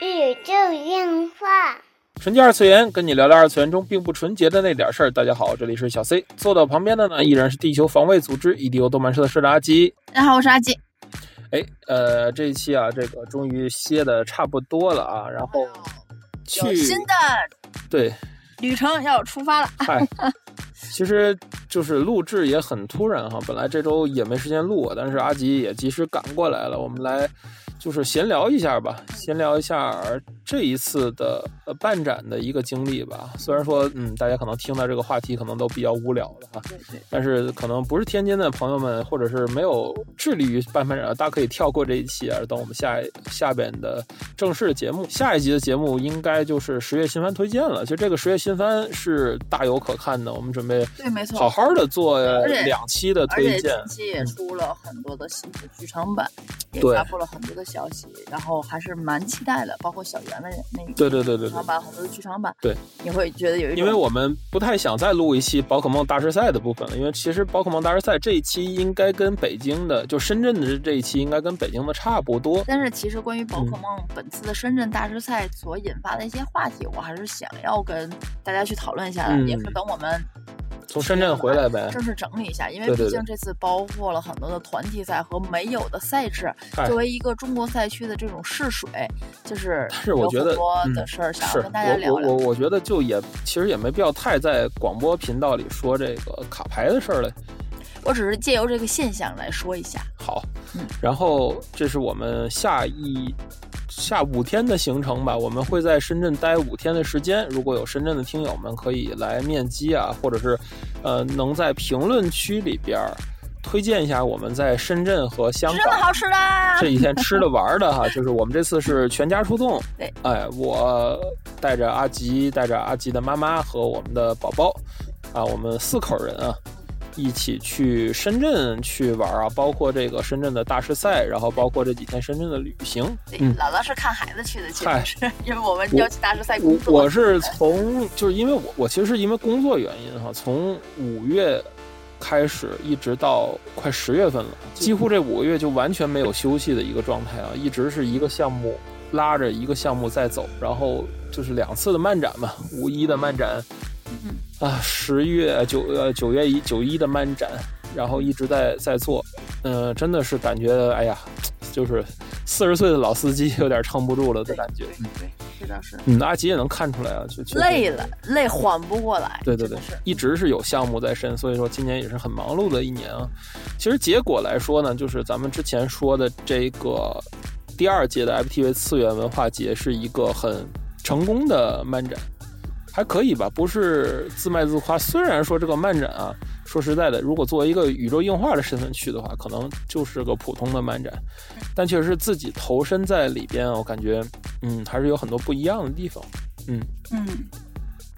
宇宙电话。纯洁二次元，跟你聊聊二次元中并不纯洁的那点事儿。大家好，这里是小 C，坐到旁边的呢依然是地球防卫组织 EDO 动漫社的社长阿吉。大家好，我是阿吉。哎，呃，这一期啊，这个终于歇的差不多了啊，然后去新的对旅程要出发了。嗨，其实就是录制也很突然哈，本来这周也没时间录，但是阿吉也及时赶过来了，我们来就是闲聊一下吧，闲聊一下这一次的呃办展的一个经历吧。虽然说嗯，大家可能听到这个话题可能都比较无聊了哈，但是可能不是天津的朋友们，或者是没有致力于办办展，大家可以跳过这一期啊，等我们下下边的正式节目。下一集的节目应该就是十月新番推荐了。其实这个十月新番是大有可看的，我们准备对，没错。好好的做两期的推荐。近期也出了很多的新的剧场版，也发布了很多的消息，然后还是蛮期待的。包括小圆的那个对对对对对剧场，版，很多的剧场版，对，你会觉得有一种因为我们不太想再录一期宝可梦大师赛的部分了，因为其实宝可梦大师赛这一期应该跟北京的，就深圳的这一期应该跟北京的差不多。但是其实关于宝嗯可梦本次的深圳大师赛所引发的一些话题，我还是想要跟大家去讨论一下的，嗯也是等我们从深圳回来呗，正式整理一下，因为毕竟这次包括了很多的团体赛和没有的赛制。嗨作为一个中国赛区的这种试水，就是是我觉得的事儿想要跟大家聊聊。我我我我觉得就也其实也没必要太在广播频道里说这个卡牌的事儿了。我只是借由这个现象来说一下。好嗯，然后这是我们下一下五天的行程吧，我们会在深圳待五天的时间。如果有深圳的听友们可以来面基啊，或者是呃能在评论区里边儿推荐一下我们在深圳和香港吃的好吃的，这几天吃的玩儿的哈，就是我们这次是全家出动。对，哎，我带着阿吉，带着阿吉的妈妈和我们的宝宝，啊，我们四口人啊，一起去深圳去玩啊，包括这个深圳的大师赛，然后包括这几天深圳的旅行。对，嗯姥姥是看孩子去的，其实是 因为我们要去大师赛工作。我是从就是因为我我其实是因为工作原因哈，从五月开始一直到快十月份了，几乎这五个月就完全没有休息的一个状态啊，一直是一个项目拉着一个项目在走，然后就是两次的漫展嘛，五一的漫展，嗯啊，十月九呃九月一九一的漫展，然后一直在在做，嗯、真的是感觉哎呀，就是四十岁的老司机 有点撑不住了的感觉。对对，是的是。嗯，阿吉也能看出来啊，就累了，累缓不过来。对对对是，一直是有项目在身，所以说今年也是很忙碌的一年啊。其实结果来说呢，就是咱们之前说的这个第二届的 FTV 次元文化节是一个很成功的漫展，还可以吧，不是自卖自夸。虽然说这个漫展啊，说实在的，如果作为一个宇宙硬化的身份去的话，可能就是个普通的漫展，但确实自己投身在里边，我感觉嗯还是有很多不一样的地方。嗯，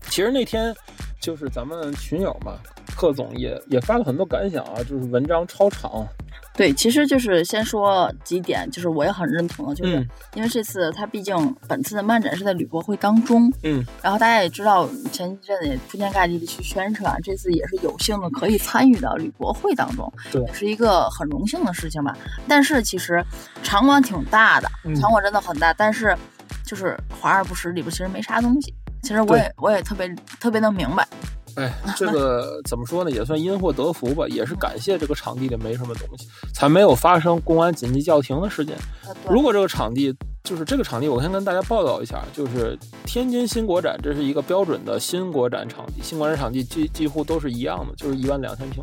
其实那天就是咱们群友嘛，贺总也也发了很多感想啊，就是文章超长，对，其实就是先说几点，就是我也很认同的，就是嗯因为这次它毕竟本次的漫展是在旅博会当中，嗯，然后大家也知道前一阵子也铺天盖地的去宣传，这次也是有幸的可以参与到旅博会当中，对也是一个很荣幸的事情吧。但是其实场馆挺大的，嗯场馆真的很大，但是就是华而不实，里边其实没啥东西。其实我也我也特别特别能明白，哎，这个怎么说呢，也算因祸得福吧，也是感谢这个场地里没什么东西，才没有发生公安紧急叫停的事件。如果这个场地就是这个场地，我先跟大家报道一下，就是天津新国展，这是一个标准的新国展场地，新国展场地几几乎都是一样的，就是一万两千平，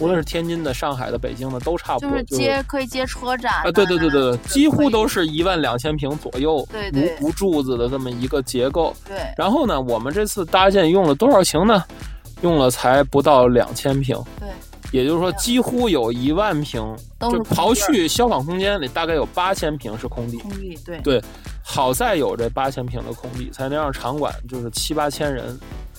无论是天津的、上海的、北京的，都差不多。就是接可以接车展啊，对对对对对，几乎都是是一万两千平左右，对对无无柱子的这么一个结构。对然后呢，我们这次搭建用了多少平呢？用了才不到两千平，对，也就是说几乎有一万平，就刨去消防空间里大概有八千平是空地。空地，对对好在有这八千平的空地，才能让场馆就是七八千人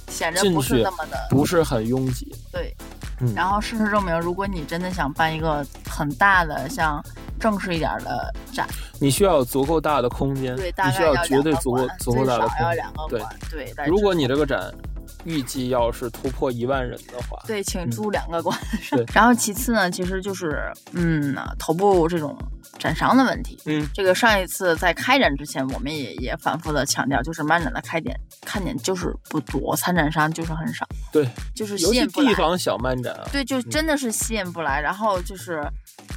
显着不进去是那么的不是很拥挤。对。嗯然后事实证明，如果你真的想办一个很大的、像正式一点的展，你需要有足够大的空间，对，大你需要绝对足够足够大的空间。对两个馆，对。但如果你这个展预计要是突破一万人的话，对，请租两个馆。对然后其次呢，其实就是嗯，头部这种展商的问题。嗯，这个上一次在开展之前，我们也也反复的强调，就是漫展的开点看点就是不多，参展商就是很少，对，就是吸引不来地。方小漫展啊，对，就真的是吸引不来。然后就是，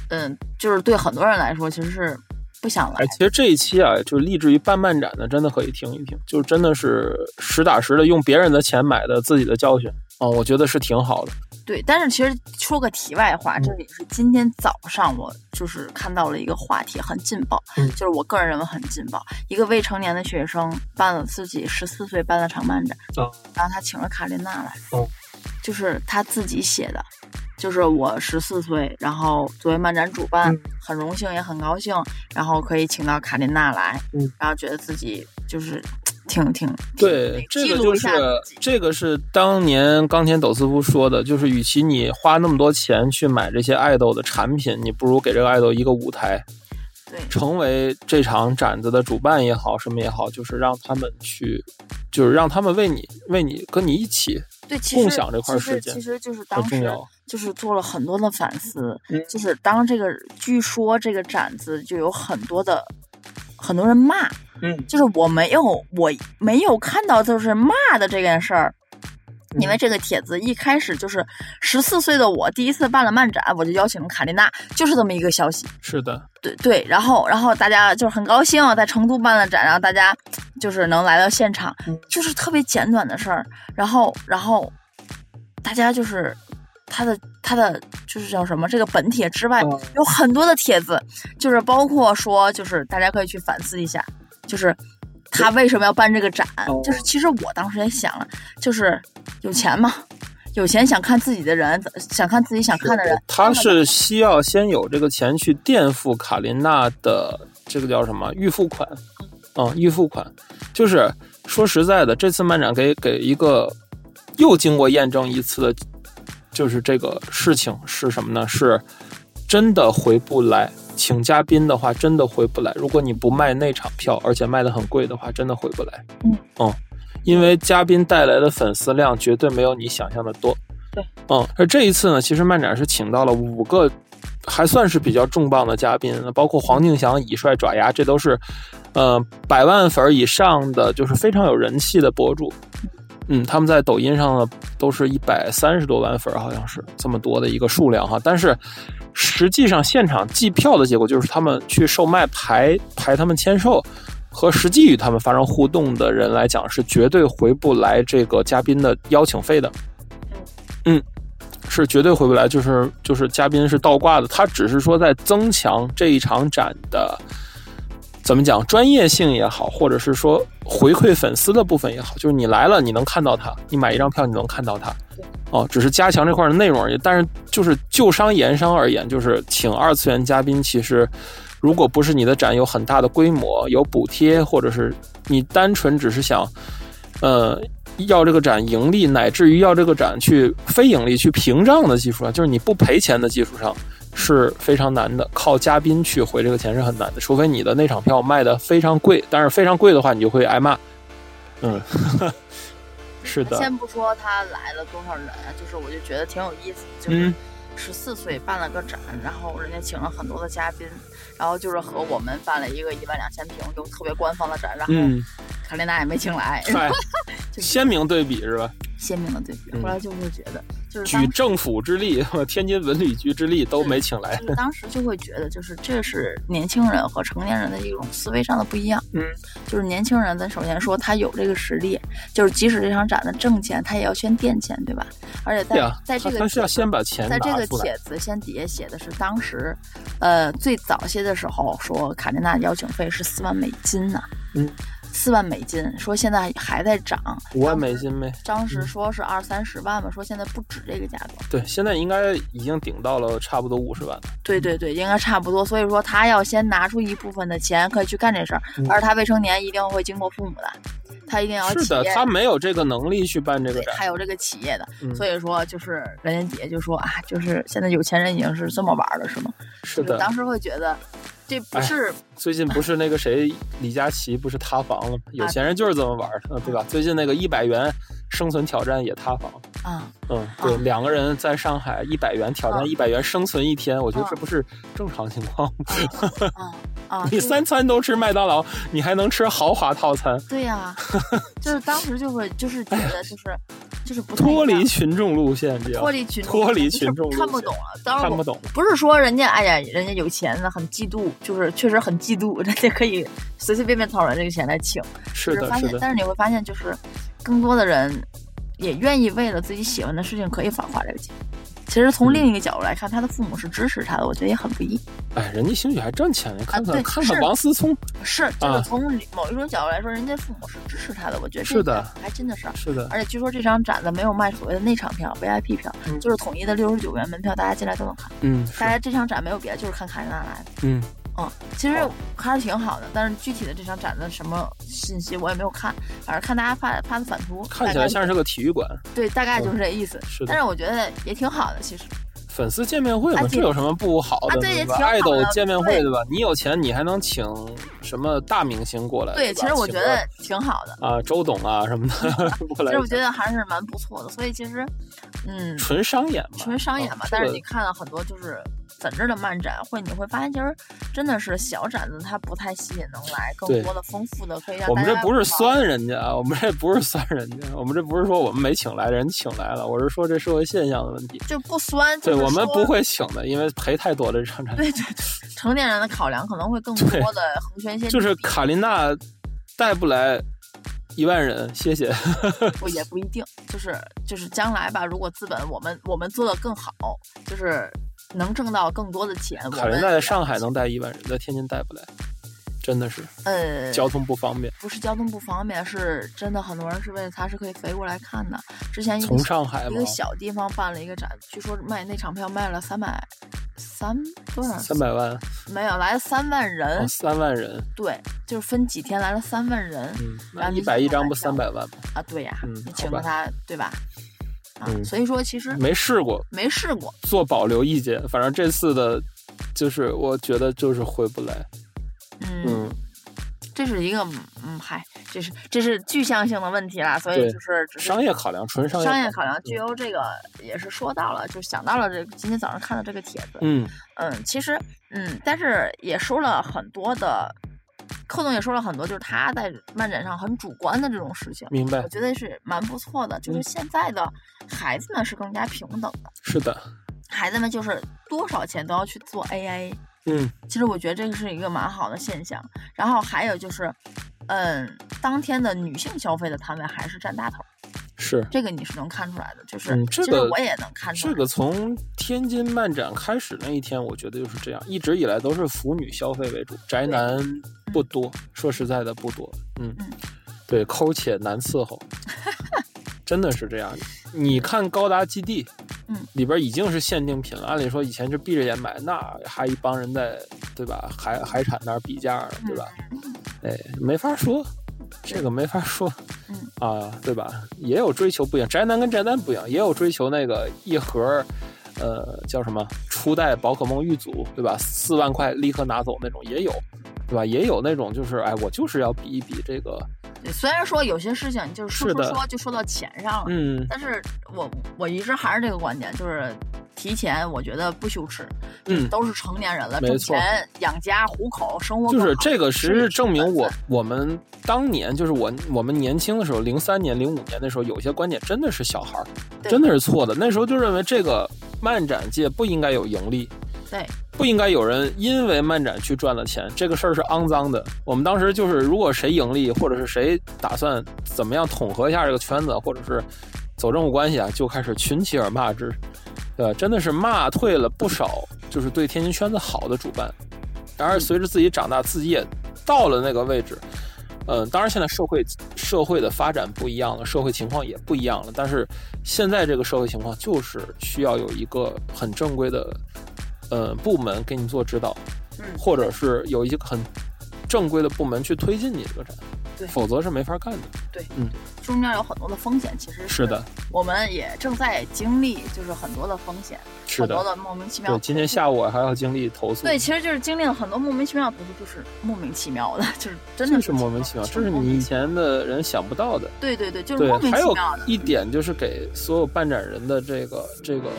嗯，就是对很多人来说，其实是不想来哎，。其实这一期啊，就立志于办漫展的，真的可以听一听，就真的是实打实的用别人的钱买的自己的教训啊、我觉得是挺好的。对，但是其实说个题外话，这也是今天早上我就是看到了一个话题，很劲爆，嗯就是我个人认为很劲爆。一个未成年的学生办了自己十四岁办了场漫展，哦然后他请了卡琳娜来，哦就是他自己写的，就是我十四岁，然后作为漫展主办，嗯很荣幸也很高兴，然后可以请到卡琳娜来，嗯然后觉得自己就是挺挺对，这个就是这个是当年冈田斗司夫说的，就是与其你花那么多钱去买这些爱豆的产品，你不如给这个爱豆一个舞台，对成为这场展子的主办也好，什么也好，就是让他们去，就是让他们为你为你跟你一起对，其实共享这块其实时间其实就是当时。就是做了很多的反思，嗯就是当这个据说这个展子就有很多的很多人骂，嗯，就是我没有我没有看到就是骂的这件事儿。因为这个帖子一开始就是十四岁的我第一次办了漫展，我就邀请了卡琳娜，就是这么一个消息。是的，对对，然后然后大家就是很高兴，在成都办了展，然后大家就是能来到现场，嗯就是特别简短的事儿。然后然后大家就是他的他的就是叫什么这个本帖之外，哦有很多的帖子，就是包括说就是大家可以去反思一下，就是。他为什么要办这个展？哦就是其实我当时也想了，就是有钱嘛，有钱想看自己的人，想看自己想看的人，他是需要先有这个钱去垫付卡琳娜的这个叫什么预付款，嗯，预付款，就是说实在的，这次漫展给给一个又经过验证一次的，就是这个事情是什么呢？是真的回不来。请嘉宾的话，真的回不来。如果你不卖那场票，而且卖的很贵的话，真的回不来。嗯嗯，因为嘉宾带来的粉丝量绝对没有你想象的多。对，嗯，而这一次呢，其实漫展是请到了五个还算是比较重磅的嘉宾，包括黄敬翔、以帅、爪牙，这都是呃百万粉以上的，就是非常有人气的博主。嗯，他们在抖音上呢都是一百三十多万粉，好像是这么多的一个数量哈。但是实际上现场计票的结果就是他们去售卖排排他们签售。和实际与他们发生互动的人来讲，是绝对回不来这个嘉宾的邀请费的。嗯，是绝对回不来，就是就是嘉宾是倒挂的，他只是说在增强这一场展的怎么讲专业性也好，或者是说回馈粉丝的部分也好，就是你来了你能看到他，你买一张票你能看到他，哦，只是加强这块的内容而已。但是就是就商言商而言，就是请二次元嘉宾，其实如果不是你的展有很大的规模，有补贴，或者是你单纯只是想，呃。要这个展盈利，乃至于要这个展去非盈利、去屏障的基础上，就是你不赔钱的基础上是非常难的。靠嘉宾去回这个钱是很难的，除非你的那场票卖的非常贵，但是非常贵的话，你就会挨骂。嗯，是的。先不说他来了多少人，就是我就觉得挺有意思，就是嗯十四岁办了个展，然后人家请了很多的嘉宾，然后就是和我们办了一个一万两千平就特别官方的展，然后嗯，卡琳娜也没请来，鲜明对比是吧？鲜明的对比。嗯后来就会觉得，就是举政府之力、天津文旅局之力都没请来。就是当时就会觉得，就是这是年轻人和成年人的一种思维上的不一样。嗯，就是年轻人，咱首先说他有这个实力，就是即使这场展的挣钱，他也要先垫钱，对吧？而且在、啊，在这个他是要先把钱在这个。帖子先底下写的是当时，呃，最早些的时候说卡琳娜邀请费是四万美金呢、嗯，四万美金，说现在还在涨。五万美金呗。当时说是二三十万嘛，说现在不止这个价格。对，现在应该已经顶到了差不多五十万。对对对，应该差不多。所以说他要先拿出一部分的钱，可以去干这事儿，嗯而他未成年一定会经过父母的，他一定要是的，他没有这个能力去办这个对，展。还有这个企业的，嗯所以说就是人家姐就说啊，就是现在有钱人已经是这么玩了，是吗？是的，当时会觉得，这不哎是最近不是那个谁李佳琦不是塌房了吗？有钱人就是这么玩的，对吧？最近那个一百元生存挑战也塌房。啊，嗯，对，啊两个人在上海一百元挑啊战一百元生存一天，我觉得啊这不是正常情况吗。啊啊！你三餐都吃麦当劳，你还能吃豪华套餐，对呀、就是当时就会就是觉得就是就是不脱离群众路线，这样脱离群众脱离群众路线看不懂了。当然看不懂。不是说人家哎呀，人家有钱呢，很嫉妒，就是确实很嫉妒，人家可以随随便便掏出来这个钱来请。是的，是，的，发现但是你会发现，就是更多的人也愿意为了自己喜欢的事情可以反花这个钱。其实从嗯另一个角度来看，他的父母是支持他的，我觉得也很不易。哎，人家兴许还挣钱呢，看看、啊看看王思聪，是，就啊是从某一种角度来说，人家父母是支持他的，我觉得是的还真的是。是的，而且据说这场展子没有卖所谓的内场票、VIP 票，嗯就是统一的六十九元门票，大家进来都能看。嗯，大家这场展没有别的，就是看卡琳娜来的。嗯，嗯，其实还是挺好的，但是具体的这场展的什么信息我也没有看，反正看大家发发的反图，看起来像是个体育馆，对，大概就是这意思。是的但是我觉得也挺好的，其实粉丝见面会嘛，啊这有什么不好的？啊对也吧？挺好的爱豆见面会对对吧？你有钱，你还能请什么大明星过来？对，其实我觉得挺好的。啊，周董啊什么的 过来其实，我觉得还是蛮不错的，所以其实，嗯，纯商演嘛，纯商演嘛啊。但是你看了很多就是在这儿的漫展，会你会发现，其实真的是小展子它不太吸引能来，更多的丰富的可以让我们这不是酸人家啊，我们这不是酸人家，我们这不是说我们没请来，人请来了，我是说这社会现象的问题。就不酸，对我们不会请的，因为赔太多了这场展。对对对，成年人的考量可能会更多的衡选一些，就是卡琳娜带不来一万人，谢谢。不也不一定，就是就是将来吧，如果资本我们我们做的更好，就是能挣到更多的钱，我卡琳娜在上海能带一万人，在天津带不来，真的是呃交通不方便。不是交通不方便，是真的很多人是为了他是可以飞过来看的。之前从上海一个？小地方办了一个展，据说卖那场票卖了三百三多少？三百万，没有来了三万人，哦，三万人，对，就是分几天来了三万人、嗯，那然后你一百一张不三百万吗？啊！对呀，嗯你请了他，对吧？啊，嗯所以说其实没试过，没试过，做保留意见。反正这次的，就是我觉得就是回不来。嗯，嗯，这是一个嗯，嗨，这是这是具象性的问题啦，所以就是只是商业考量，纯商业商业考量。具有这个也是说到了，就想到了这个今天早上看的这个帖子，嗯，嗯，其实嗯，但是也说了很多的，寇总也说了很多，就是他在漫展上很主观的这种事情，明白我，觉得是蛮不错的。就是嗯现在的孩子们是更加平等的，是的，孩子们就是多少钱都要去做 AI，嗯，其实我觉得这个是一个蛮好的现象。然后还有就是，嗯，当天的女性消费的摊位还是占大头，是。这个你是能看出来的。就是，嗯这个我也能看出来。这个从天津漫展开始那一天，我觉得就是这样，一直以来都是腐女消费为主，宅男不多。说实在的，不多。嗯嗯，对，抠且难伺候，真的是这样。你看高达基地，嗯，里边已经是限定品了。按理说以前就闭着眼买，那还一帮人在，对吧？海海产那儿比价呢，对吧？哎，没法说，这个没法说。嗯啊，对吧？也有追求不一样，宅男跟宅男不一样，也有追求那个一盒，呃，叫什么初代宝可梦玉组，对吧？四万块立刻拿走那种也有，对吧？也有那种就是，哎，我就是要比一比这个，对虽然说有些事情就是说说说就说到钱上了，嗯，但是我我一直还是这个观点，就是提前，我觉得不羞耻，嗯。都是成年人了，挣钱养家糊口，生活就是这个，其实是证明我我们当年就是我我们年轻的时候，零三年、零五年的时候，有些观点真的是小孩儿，真的是错的。那时候就认为这个漫展界不应该有盈利，对。不应该有人因为漫展去赚了钱，这个事儿是肮脏的。我们当时就是，如果谁盈利，或者是谁打算怎么样统合一下这个圈子，或者是走政府关系啊，就开始群起而骂之，对吧？真的是骂退了不少，就是对天津圈子好的主办。然而，随着自己长大，自己也到了那个位置。嗯，当然，现在社会社会的发展不一样了，社会情况也不一样了。但是现在这个社会情况就是需要有一个很正规的，呃，部门给你做指导，嗯或者是有一些很正规的部门去推进你这个展。对否则是没法干的。对，嗯中间有很多的风险，其实是的，我们也正在经历，就是很多的风险，是的，很多的莫名其妙对，。今天下午我还要经历投诉，对，其实就是经历了很多莫名其妙的投诉，就是莫名其妙的，就是真的这是莫名其妙，这是你以前的人想不到的。对对对，就是对莫，名其妙的。一点就是给所有办展人的这个这个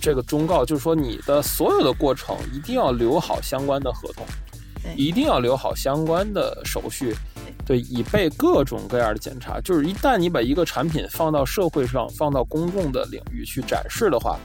这个忠告，就是说你的所有的过程一定要留好相关的合同，一定要留好相关的手续，对，以备各种各样的检查。就是一旦你把一个产品放到社会上、放到公众的领域去展示的话。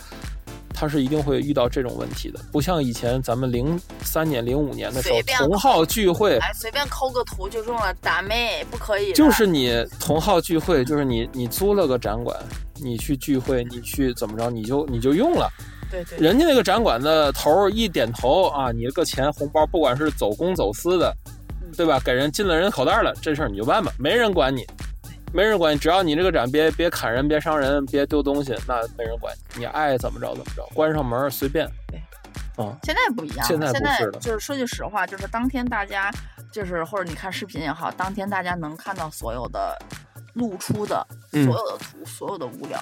它是一定会遇到这种问题的，不像以前咱们零三年、零五年的时候同号聚会，哎，随便抠个图就中了，打妹不可以。就是你同号聚会，就是你你租了个展馆，你去聚会，你去怎么着，你就你就用了。对对人家那个展馆的头一点头啊，你这个钱红包，不管是走公走私的，对吧？给人进了人口袋了，这事儿你就办吧，没人管你，没人管你，只要你这个展别别砍人，别伤人，别丢东西，那没人管你，你爱怎么着怎么着，关上门随便。现在不一样了，现在就是说句实话，就是当天大家就是或者你看视频也好，当天大家能看到所有的露出的嗯所有的图、所有的物料，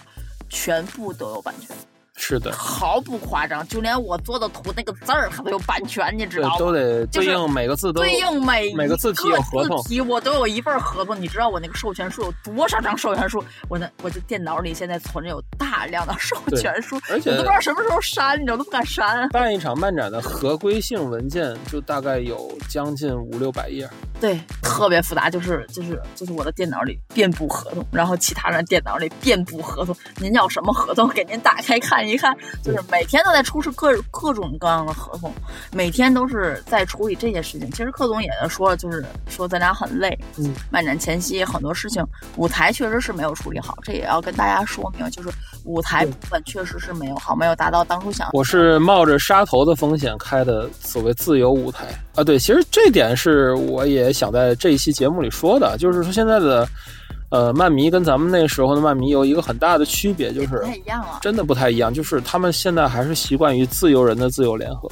全部都有版权，是的，毫不夸张，就连我做的图那个字儿它都有版权，你知道，吗？都得就是对应每个字都对应每每个字体有合同字体我都有一份合同。你知道我那个授权书有多少张授权书？我那我这电脑里现在存着有大量的授权书，而且我都不知道什么时候删，你知道都不敢删。办一场漫展的合规性文件就大概有将近五六百页。对，特别复杂，就是就是就是我的电脑里遍布合同，然后其他人电脑里遍布合同。您要什么合同？给您打开看一看，就是每天都在出示各各种各样的合同，每天都是在处理这些事情。其实克总也说，就是说咱俩很累。嗯，漫展前夕很多事情，舞台确实是没有处理好，这也要跟大家说明，就是舞台部分确实是没有好，没有达到当初想。我是冒着杀头的风险开的所谓自由舞台啊，对，其实这点是我也想在这一期节目里说的，就是说现在的呃漫迷跟咱们那时候的漫迷有一个很大的区别，就是不太一样了，真的不太一样，就是他们现在还是习惯于自由人的自由联合，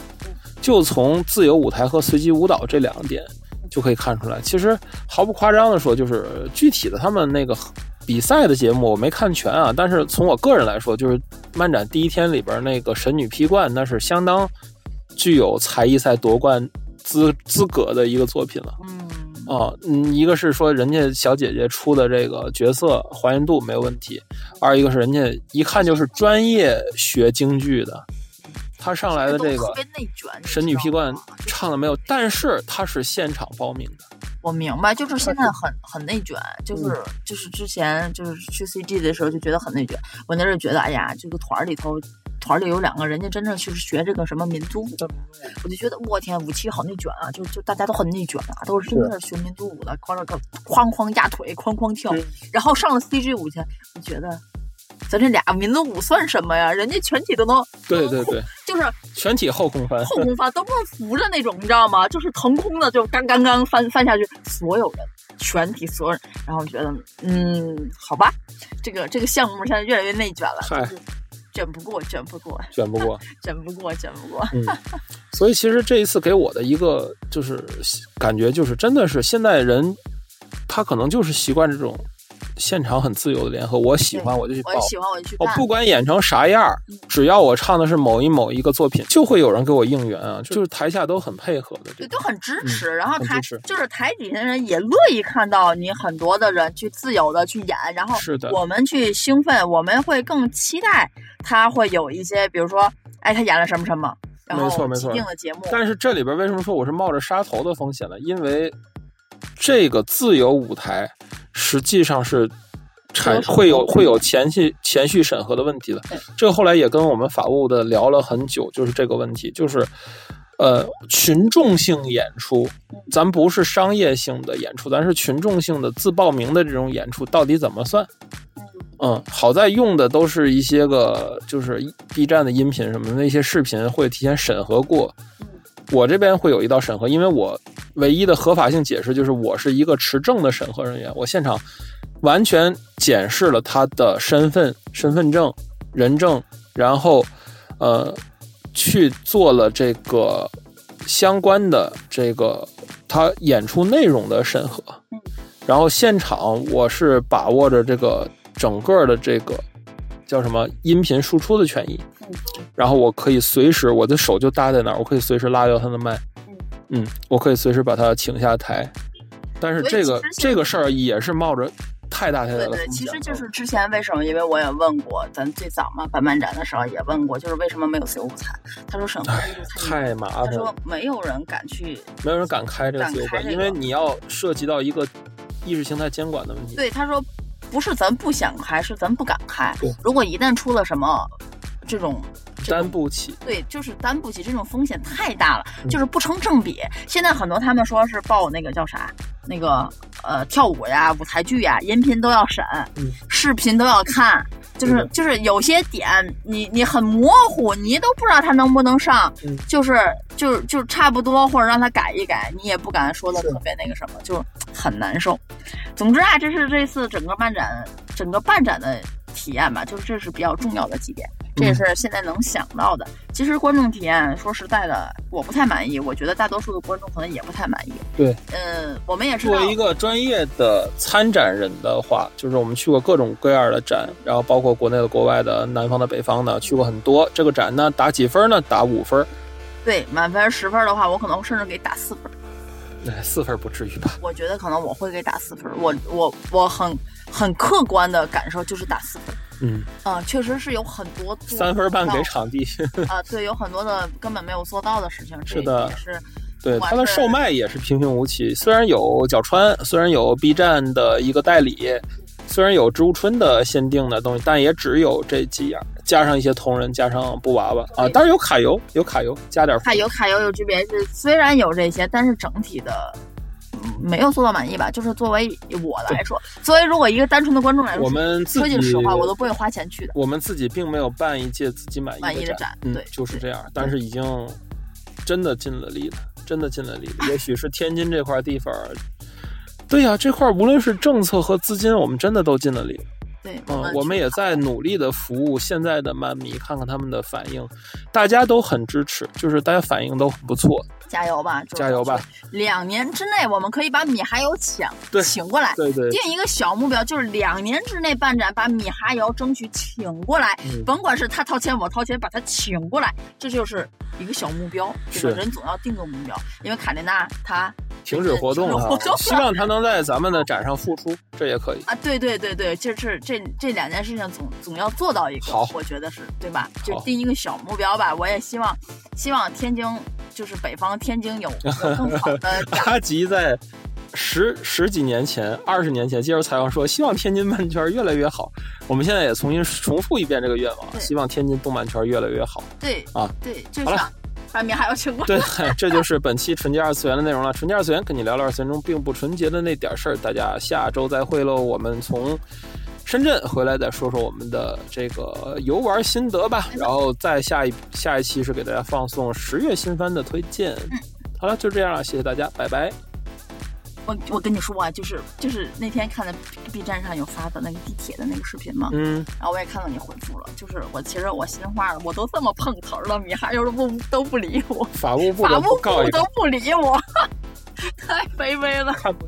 就从自由舞台和随机舞蹈这两点就可以看出来。其实毫不夸张的说，就是具体的他们那个比赛的节目我没看全啊，但是从我个人来说，就是漫展第一天里边那个神女劈冠，那是相当具有才艺赛夺冠资资格的一个作品了。嗯。啊，嗯，一个是说人家小姐姐出的这个角色还原度没有问题，二一个是人家一看就是专业学京剧的，她上来的这个神女劈冠唱的没有，但是她是现场报名的，我明白，就是现在很很内卷，就是、嗯就是之前就是去 CG 的时候就觉得很内卷，我那阵儿觉得哎呀，这个团儿里头团儿里有两个人家真正去学这个什么民族舞的，我就觉得我天，舞器好内卷啊，就就大家都很内卷啊，都是真的学民族舞的，哐哐哐哐压腿，哐哐跳，然后上了 CG 舞去，我觉得。咱这俩民族舞算什么呀？人家全体都能，对对对，就是全体后空翻，后空翻都不能扶着那种，你知道吗？就是腾空的，就刚刚刚翻翻下去，所有人，全体所有人，然后觉得，嗯，好吧，这个这个项目现在越来越内卷了，嗨就是卷不过，卷不过，卷不过。卷不过，卷不过。嗯，所以其实这一次给我的一个就是感觉，就是真的是现在人他可能就是习惯这种现场很自由的联合，我喜欢我就去报。我，喜欢我就去干。我不管演成啥样只要我唱的是某一某一个作品，就会有人给我应援啊，就是台下都很配合的对，都很支持，然后台嗯很支持。就是台底下的人也乐意看到你很多的人去自由的去演，然后是的。我们去兴奋，我们会更期待他会有一些，比如说，哎，他演了什么什么，然后既没错没错。定的节目，但是这里边为什么说我是冒着杀头的风险呢？因为这个自由舞台实际上是产会有会有前期前续审核的问题的。这个后来也跟我们法务的聊了很久，就是这个问题，就是呃群众性演出，咱不是商业性的演出，咱是群众性的自报名的这种演出，到底怎么算？嗯，好在用的都是一些个就是 B 站的音频什么的，那些视频会提前审核过。我这边会有一道审核，因为我唯一的合法性解释就是我是一个持证的审核人员，我现场完全检视了他的身份、身份证、人证，然后呃去做了这个相关的这个他演出内容的审核。然后现场我是把握着这个整个的这个叫什么音频输出的权益，然后我可以随时我的手就搭在那儿，我可以随时拉掉他的麦，嗯，我可以随时把他请下台。但是这个这个事儿也是冒着太大太大的风险。对对，其实就是之前为什么？因为我也问过，咱最早嘛办漫展的时候也问过，就是为什么没有自由舞台？他说审核太麻烦。他说没有人敢去，没有人敢开这个自由馆，因为你要涉及到一个意识形态监管的问题。对，他说不是咱不想开，是咱不敢开。如果一旦出了什么这种。担不起，对，就是担不起，这种风险太大了，就是不成正比。现在很多他们说是报那个叫啥，那个呃跳舞呀、舞台剧呀，音频都要审，视频都要看，就是就是有些点你你很模糊，你都不知道他能不能上，就是就是就差不多，或者让他改一改，你也不敢说的特别那个什么，就很难受。总之啊，这是这次整个漫展整个办展的体验吧，就是这是比较重要的几点。这也是现在能想到的。其实观众体验，说实在的，我不太满意。我觉得大多数的观众可能也不太满意。对，嗯，我们也知道，作为一个专业的参展人的话，就是我们去过各种各样的展，然后包括国内的、国外的、南方的、北方的，去过很多。这个展呢，打几分呢？打五分。对，满分十分的话，我可能甚至给打四分。那，四分不至于吧？我觉得可能我会给打四分。我我我很很客观的感受就是打四分。嗯啊，确实是有很多三分半给场地 啊，对，有很多的根本没有做到的事情。是的，是，对它的售卖也是平平无奇。虽然有角川，虽然有 B 站的一个代理，虽然有植物春的限定的东西，但也只有这几样，加上一些同人，加上布娃娃啊，当然有卡游，有卡游，加点卡游，卡游有区别是，虽然有这些，但是整体的。没有做到满意吧？就是作为我来说，作为如果一个单纯的观众来说，我们说句实话，我都不会花钱去的。我们自己并没有办一届自己满意的展，对，就是这样。但是已经真的尽了力了，真的尽了力了。也许是天津这块地方，对呀，这块无论是政策和资金，我们真的都尽了力。对，嗯，我们也在努力的服务现在的漫迷，看看他们的反应，大家都很支持，就是大家反应都很不错。加油吧，加油吧！两年之内，我们可以把米哈游请请过来，对对，定一个小目标，就是两年之内办展，把米哈游争取请过来，甭管是他掏钱我掏钱，把他请过来，这就是一个小目标。是人总要定个目标，因为卡琳娜她停止活动了，希望他能在咱们的展上复出，这也可以啊。对对对对，就是这这两件事情总总要做到一个，好，我觉得是对吧？就定一个小目标吧。我也希望希望天津。就是北方天津有更好的。阿 吉在十十几年前、二十年前接受采访说，希望天津漫圈越来越好。我们现在也重新重复一遍这个愿望，希望天津动漫圈越来越好。对啊，对，好了，外面还有情况。对，这就是本期纯洁二次元的内容了。纯洁二次元跟你聊聊二次元中并不纯洁的那点事儿。大家下周再会喽。我们从。深圳回来再说说我们的这个游玩心得吧，然后再下一下一期是给大家放送十月新番的推荐。好了，就这样了，谢谢大家，拜拜。我我跟你说啊，就是就是那天看的 B 站上有发的那个地铁的那个视频嘛，嗯，然后我也看到你回复了，就是我其实我心话了，我都这么碰头了，你还是不都不理我，法务部法务部都不理我，太卑微了。看不